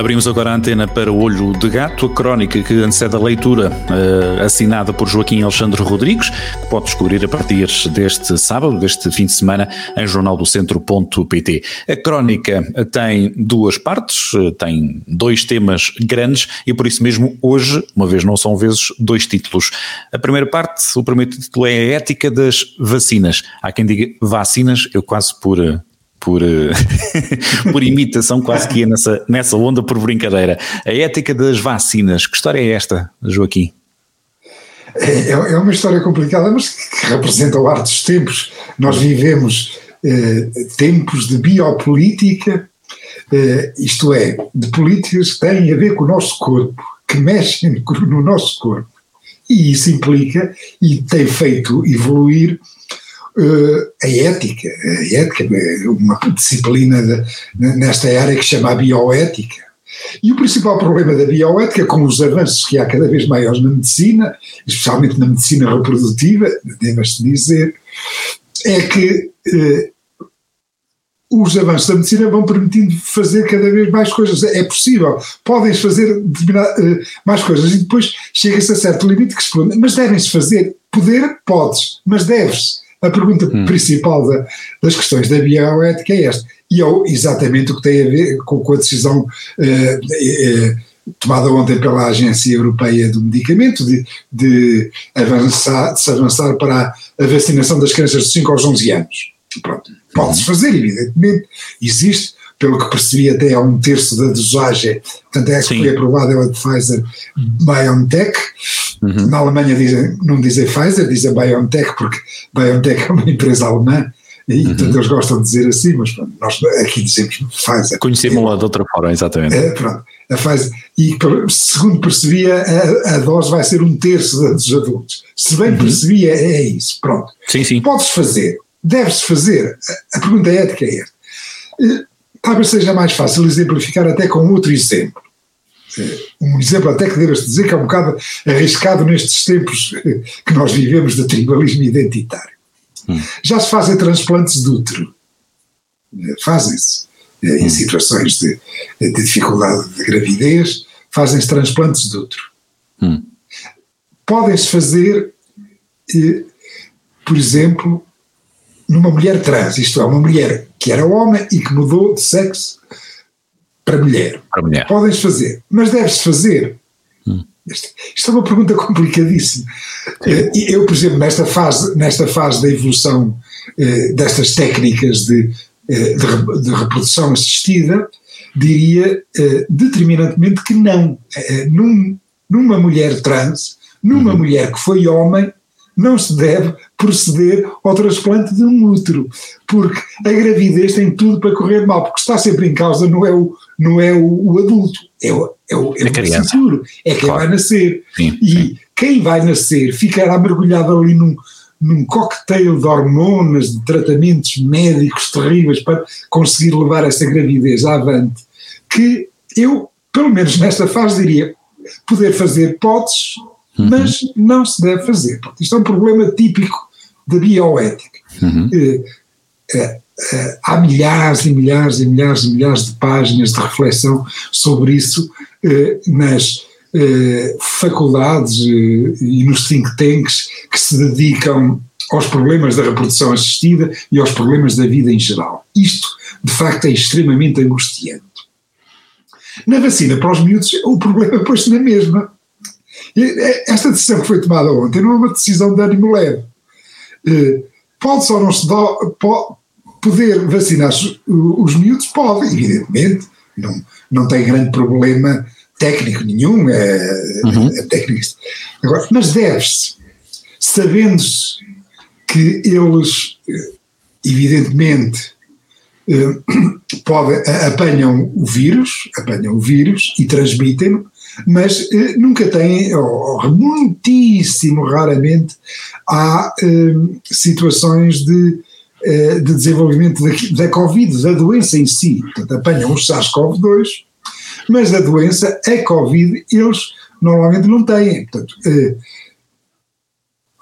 Abrimos agora a antena para o Olho de Gato, a crónica que antecede a leitura uh, assinada por Joaquim Alexandre Rodrigues, que pode descobrir a partir deste sábado, deste fim de semana, em jornaldocentro.pt. A crónica tem duas partes, eh, tem dois temas grandes e por isso mesmo hoje, uma vez não são vezes, dois títulos. A primeira parte, o primeiro título é a ética das vacinas. Há quem diga vacinas, eu quase por eh, por, eh, por imitação, quase que ia nessa, nessa onda por brincadeira. A ética das vacinas, que história é esta, Joaquim? É, é uma história complicada, mas que representa o ar dos tempos. Nós vivemos eh, tempos de biopolítica, eh, isto é, de políticas que têm a ver com o nosso corpo, que mexem no nosso corpo. E isso implica e tem feito evoluir a ética, a ética, uma disciplina de, nesta área que se chama a bioética. E o principal problema da bioética, com os avanços que há cada vez maiores na medicina, especialmente na medicina reprodutiva, deve-se dizer, é que eh, os avanços da medicina vão permitindo fazer cada vez mais coisas. É possível, podem fazer uh, mais coisas e depois chega-se a certo limite que se pergunta, mas devem-se fazer? Poder? Podes, mas deves. A pergunta hum. principal da, das questões da bioética é esta. E é exatamente o que tem a ver com, com a decisão eh, eh, tomada ontem pela Agência Europeia do Medicamento de, de, avançar, de se avançar para a vacinação das crianças de 5 aos 11 anos. Pronto, pode-se fazer, evidentemente, existe, pelo que percebi até a um terço da dosagem, portanto é que foi aprovada é a de Pfizer BioNTech, uhum. na Alemanha dizem, não dizem Pfizer, dizem BioNTech, porque BioNTech é uma empresa alemã, e uhum. portanto eles gostam de dizer assim, mas pronto, nós aqui dizemos Pfizer. Conhecemos-la de outra forma, exatamente. É, pronto, a Pfizer, e segundo percebia, a, a, dose vai ser um terço dos adultos. Se bem uhum. percebia, é isso, pronto. Sim, sim. Podes fazer, deves fazer, a, a pergunta ética é esta eh, talvez seja mais fácil exemplificar até com outro exemplo. Eh, um exemplo até que deves dizer que é um bocado arriscado nestes tempos eh, que nós vivemos de tribalismo identitário. Hum. Já se fazem transplantes de útero. Eh, fazem-se. Em hum. situações de, de, dificuldade de gravidez, fazem-se transplantes de útero. Hum. Podem-se fazer, por exemplo, numa mulher trans, isto é, uma mulher que era homem e que mudou de sexo para mulher. Para mulher. Podem-se fazer, mas deve-se fazer. Hum. Isto, isto, é uma pergunta complicadíssima. Sim. Eh, eu, por exemplo, nesta fase, nesta fase da evolução eh, destas técnicas de, eh, de, de, reprodução assistida, diria determinantemente que não. Num, numa mulher trans, numa uhum. mulher que foi homem, não se deve proceder ao transplante de um útero, porque a gravidez tem tudo para correr mal, porque está sempre em causa não é o, não é o, o adulto, é o, é o, é o futuro, é quem claro. vai nascer. Sim, e sim. quem vai nascer ficará mergulhado ali num, num cocktail de hormonas, de tratamentos médicos terríveis para conseguir levar essa gravidez avante, que eu, pelo menos nesta fase, diria, poder fazer potes, uhum. mas não se deve fazer. Isto é um problema típico da bioética. Uhum. Eh, eh, há milhares e milhares e milhares e milhares de páginas de reflexão sobre isso nas faculdades e nos think tanks que se dedicam aos problemas da reprodução assistida e aos problemas da vida em geral. Isto, de facto, é extremamente angustiante. Na vacina para os miúdos, o problema pôs-se na mesma. Esta decisão que foi tomada ontem não é uma decisão de ânimo leve. Eh, pode só não se dá, pode, poder vacinar os, os miúdos? Pode, evidentemente, não, não tem grande problema técnico nenhum, é, uhum. é técnico. Agora, mas deve-se, sabendo-se que eles, eh, evidentemente, eh, pode, apanham o vírus, apanham o vírus e transmitem-no, mas eh, nunca ou muitíssimo raramente, há eh, situações de, eh, de desenvolvimento da, da Covid, da doença em si. Portanto, apanham o SARS-CoV-2, mas a doença, a Covid, eles normalmente não têm. Portanto, eh,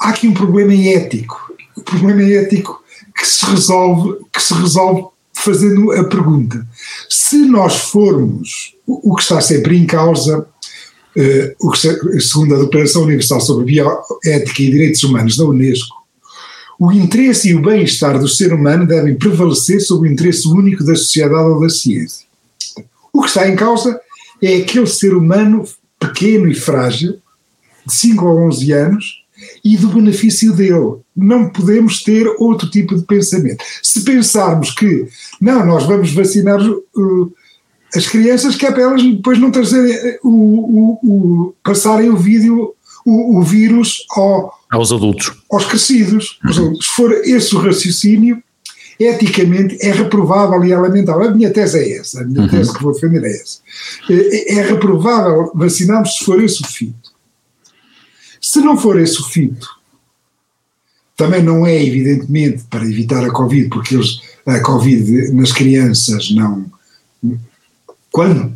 há aqui um problema ético, um problema ético que se resolve, que se resolve fazendo a pergunta: se nós formos o, que está sempre em causa, o que, segundo a Declaração Universal sobre Bioética e Direitos Humanos da Unesco, o interesse e o bem-estar do ser humano devem prevalecer sobre o interesse único da sociedade ou da ciência. O que está em causa é aquele ser humano pequeno e frágil, de 5 a 11 anos, e do benefício dele. Não podemos ter outro tipo de pensamento. Se pensarmos que, não, nós vamos vacinar uh, as crianças, que é para elas depois não trazerem uh, o, o, o passarem o vídeo, o, o vírus ao, aos adultos. Aos crescidos. Uhum. Se for esse o raciocínio, eticamente é reprovável e é lamentável. A minha tese é essa, a minha uhum. tese que vou defender é essa. É, é reprovável vacinarmos se for esse o fito. Se não for esse o fito, também não é evidentemente para evitar a Covid, porque eles, a Covid nas crianças não. Quando,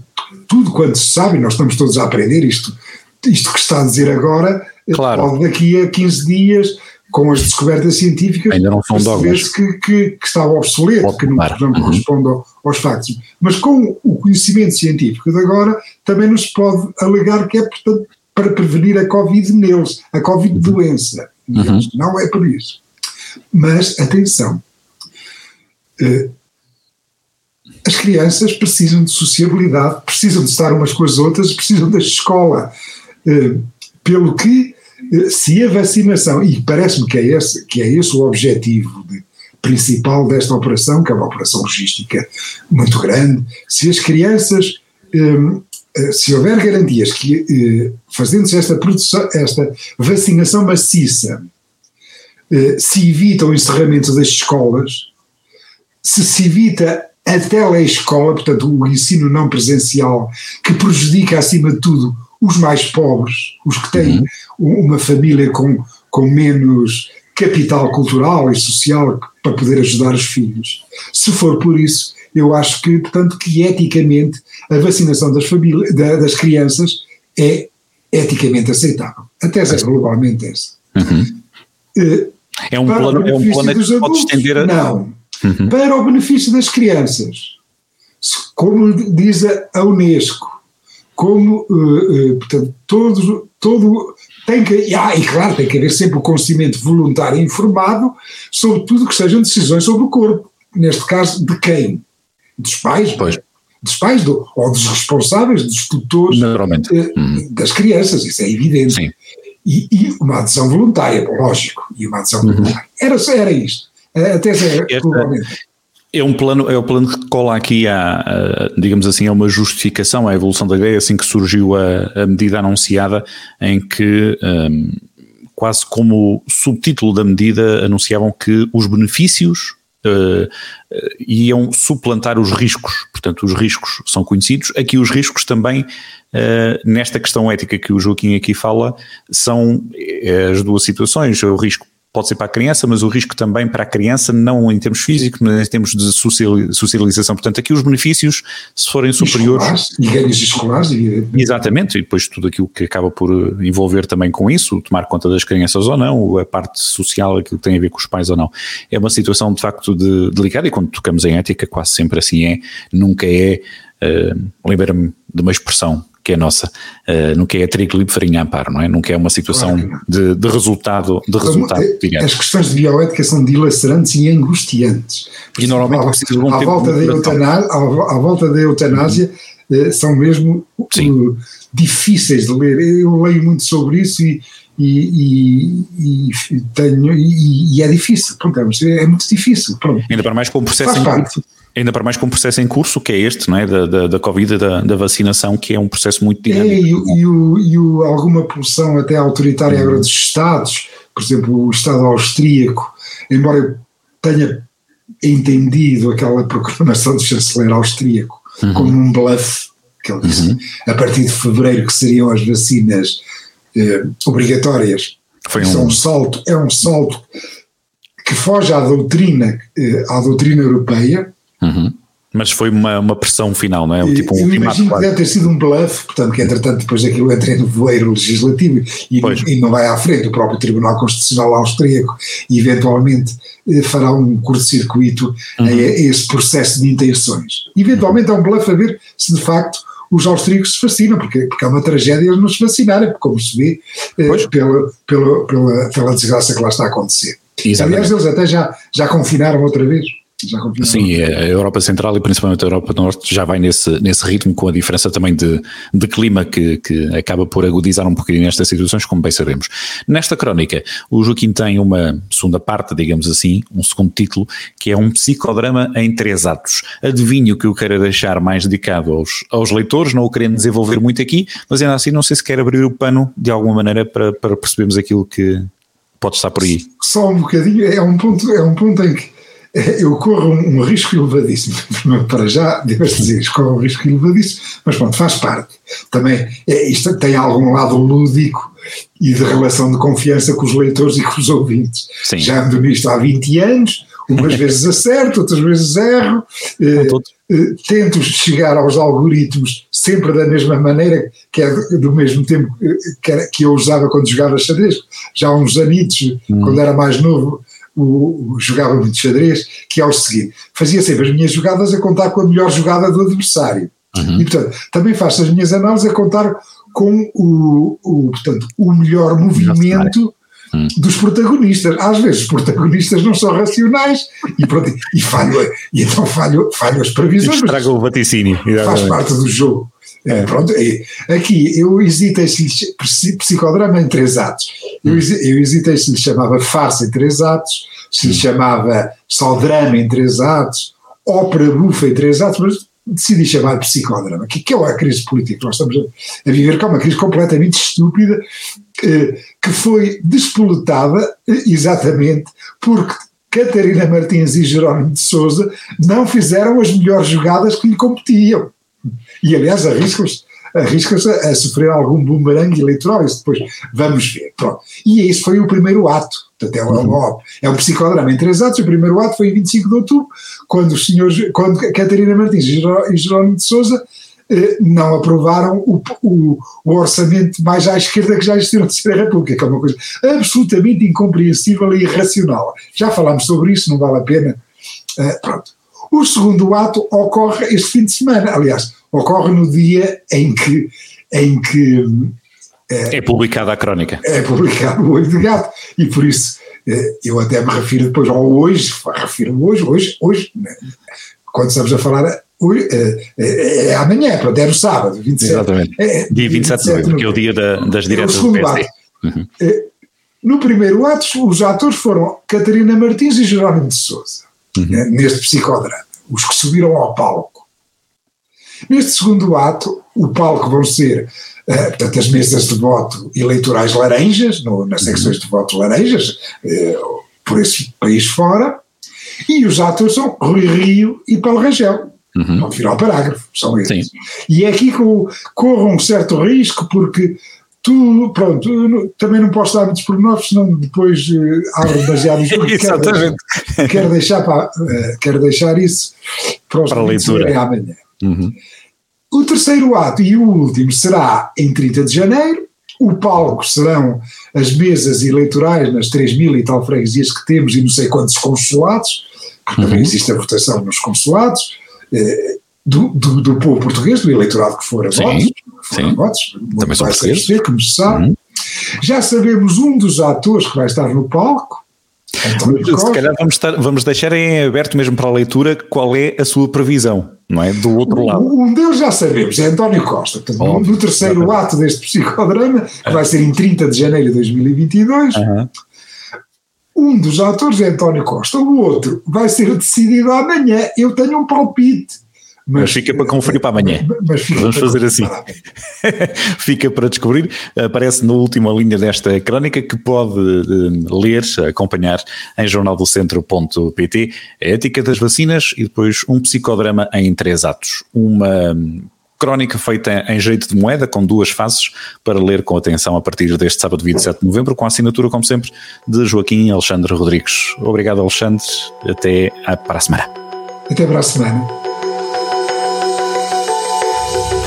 tudo quanto se sabe, nós estamos todos a aprender isto, isto que está a dizer agora, claro. pode daqui a 15 dias com as descobertas científicas, ainda não são dogmas. Que, que, que estava obsoleto, Pode que não, não uhum. corresponde aos factos. Mas com o conhecimento científico de agora, também nos pode alegar que é portanto, para prevenir a Covid neles, a Covid-doença. Uhum. Não é por isso. Mas, atenção, eh, as crianças precisam de sociabilidade, precisam de estar umas com as outras, precisam da escola. Eh, pelo que se a vacinação, e parece-me que, é esse, que é esse o objetivo de, principal desta operação, que é uma operação logística muito grande, se as crianças, eh, se houver garantias que, eh, fazendo-se esta, produção, esta vacinação maciça, eh, se evita o encerramento das escolas, se se evita a telescola, portanto o ensino não presencial, que prejudica acima de tudo os mais pobres, os que têm uhum. uma família com, com menos capital cultural e social para poder ajudar os filhos. Se for por isso, eu acho que, portanto, que eticamente a vacinação das, famílias, das crianças é eticamente aceitável. A tese é globalmente essa. Uhum. Uh, é um plano, é um plano que pode estender a... Não. Uhum. Para o benefício das crianças, como diz a Unesco, como, uh, uh, portanto, todos, todo, tem que, ah, e claro, tem que haver sempre o conhecimento voluntário e informado sobre tudo que sejam decisões sobre o corpo. Neste caso, de quem? Dos pais? Pois. Dos pais do, ou dos responsáveis, dos tutores uh, hum. das crianças, isso é evidente. Sim. E, e, uma adesão voluntária, lógico, e uma adesão uhum. voluntária. Era, era isto. Até é, é um plano, é o plano que cola aqui a, a, digamos assim, a uma justificação à evolução da ideia, assim que surgiu a, a medida anunciada, em que um, quase como subtítulo da medida anunciavam que os benefícios uh, iam suplantar os riscos. Portanto, os riscos são conhecidos. Aqui os riscos também, uh, nesta questão ética que o Joaquim aqui fala, são as duas situações. O risco pode ser para a criança, mas o risco também para a criança, não em termos físicos, mas em termos de socialização. Portanto, aqui os benefícios, se forem superiores. E ganhos escolares, evidentemente. Exatamente, e depois tudo aquilo que acaba por eh, envolver também com isso, tomar conta das crianças ou não, a parte social, aquilo que tem a ver com os pais ou não. É uma situação de facto de, delicada e quando tocamos em ética, quase sempre assim é, nunca é. Uh, Lembra-me de uma expressão que é nossa, uh, nunca é trigo limpo farinha amparo, não é? Nunca é uma situação claro de, de, resultado, de resultado é, As questões de bioética são dilacerantes e angustiantes. E normalmente de à, volta da eutanásia, à, à, volta da eutanásia uh, são mesmo uh, difíceis de ler. Eu leio muito sobre isso e, e, e, e tenho, e, é difícil, pronto, é, é muito difícil. Pronto. Ainda para mais com o processo em curso, Ainda para mais com um processo em curso, que é este, não é? Da, da, da Covid, da, da vacinação, que é um processo muito dinâmico. É, e, e, o, e o, alguma pulsão até autoritária agora dos Estados, por exemplo, o Estado austríaco, embora eu tenha entendido aquela proclamação do chanceler austríaco uhum. como um bluff, que ele disse, uhum. a partir de fevereiro que seriam as vacinas eh, obrigatórias. Foi um... É um salto, é um salto que foge à doutrina, eh, à doutrina europeia, Uhum. Mas foi uma, uma pressão final, não é? Tipo um eu imagino que deve ter sido um bluff, portanto, que entretanto depois daquilo entra no voeiro legislativo e, e, não vai à frente. O próprio Tribunal Constitucional Austríaco eventualmente eh, fará um curto-circuito uhum. a esse processo de intenções. Eventualmente é um bluff a ver se de facto os austríacos se fascinam, porque, porque é uma tragédia eles nos fascinarem, como se vê eh, pela, pela, pela, pela desgraça que lá está a acontecer. Exatamente. Aliás, eles até já, já confinaram outra vez. Sim, a Europa Central e principalmente a Europa Norte já vai nesse, nesse ritmo, com a diferença também de, de clima que, que acaba por agudizar um bocadinho estas situações, como bem sabemos. Nesta crónica, o Joaquim tem uma segunda parte, digamos assim, um segundo título, que é um psicodrama em três atos. Adivinho que eu quero deixar mais dedicado aos, aos leitores, não o querendo desenvolver muito aqui, mas ainda assim não sei se quer abrir o pano de alguma maneira para, para percebermos aquilo que pode estar por aí. Só um bocadinho, é um ponto, é um ponto em que eu corro um, um risco elevadíssimo. Para já, deves dizer, corro um risco elevadíssimo, mas pronto, faz parte. Também, é, isto tem algum lado lúdico e de relação de confiança com os leitores e com os ouvintes. Sim. Já ando nisto há 20 anos, umas vezes acerto, outras vezes erro, eh, eh, tento chegar aos algoritmos sempre da mesma maneira, que é do mesmo tempo que, era, que eu usava quando jogava xadrez, já há uns anitos, hum. quando era mais novo, o, o, jogava muito xadrez, que é o seguinte: fazia sempre as minhas jogadas a contar com a melhor jogada do adversário. Uhum. E, portanto, também faço as minhas análises a contar com o, o, portanto, o melhor movimento uhum. dos protagonistas. Às vezes os protagonistas não são racionais e, pronto, e, falho, e então falho, falho as previsões. Estraga o vaticínio. Faz parte do jogo. É, pronto, é, aqui eu hesitei se lhe, psicodrama em três atos. Eu, eu hesitei se lhe chamava farsa em três atos, se lhe chamava só drama em três atos, ópera bufa em três atos, mas decidi chamar de psicodrama, que, que é a crise política que nós estamos a, viver, que é uma crise completamente estúpida, eh, que foi despoletada eh, exatamente porque Catarina Martins e Jerónimo de Souza não fizeram as melhores jogadas que lhe competiam. E, aliás, arriscam-se arriscam a, sofrer algum bumerangue eleitoral, isso depois vamos ver. Pronto. E esse foi o primeiro ato. Portanto, é, um, é um psicodrama em três atos. O primeiro ato foi em 25 de outubro, quando os senhores, quando Catarina Martins e Jerónimo de Souza eh, não aprovaram o, o, o, orçamento mais à esquerda que já existiu na Terceira República, que é uma coisa absolutamente incompreensível e irracional. Já falámos sobre isso, não vale a pena. Uh, pronto. O segundo ato ocorre este fim de semana, aliás, ocorre no dia em que. Em que é, é publicada a crónica. É publicado o olho de gato, e por isso eh, eu até me refiro depois ao hoje, refiro hoje, hoje, hoje, né, quando estamos a falar hoje, é, é, é amanhã, pronto, é no sábado, 27. Exatamente. É, dia 27 de novembro, que é o dia da, das diretas do PSD. Uhum. No primeiro ato, os atores foram Catarina Martins e Jerónimo de Souza uhum. né, neste psicodrama, os que subiram ao palco. Neste segundo ato, o palco vão ser uh, portanto, as mesas de voto eleitorais laranjas, no, nas uhum. secções de voto laranjas, uh, por esse país fora, e os atores são Rui Rio e Paulo Rangel. Uhum. No final parágrafo, são eles. Sim. E é aqui que corro um certo risco, porque tu, pronto, também não posso dar muitos pormenores, senão depois uh, abro demasiado o jogo. Exatamente. Quero, quero, deixar, para, uh, quero deixar isso para, os para a leitura amanhã. Uhum. O terceiro ato e o último será em 30 de janeiro. O palco serão as mesas eleitorais nas 3 mil e tal freguesias que temos e não sei quantos consulados, porque uhum. também existe a votação nos consulados. Eh, do, do, do, povo português, do eleitorado que for a sim, votos, sim. A votos também são portugueses. como se sabe. Uhum. Já sabemos um dos atores que vai estar no palco. Se calhar vamos, estar, vamos deixar em aberto mesmo para a leitura qual é a sua previsão, não é? Do outro lado. Um deles já sabemos, é António Costa. Portanto, Óbvio, no terceiro ato deste psicodrama, que vai ser em 30 de janeiro de 2022, uhum. um dos atores é António Costa, o outro vai ser decidido amanhã. Eu tenho um palpite mas, mas, fica para conferir para amanhã. Vamos fazer assim. fica para descobrir. Aparece na última linha desta crónica que pode uh, ler, acompanhar em jornaldocentro.pt. A ética das vacinas e depois um psicodrama em três atos. Uma crónica feita em jeito de moeda, com duas faces, para ler com atenção a partir deste sábado 27 de novembro, com a assinatura, como sempre, de Joaquim Alexandre Rodrigues. Obrigado, Alexandre. Até para a semana. Até para a semana.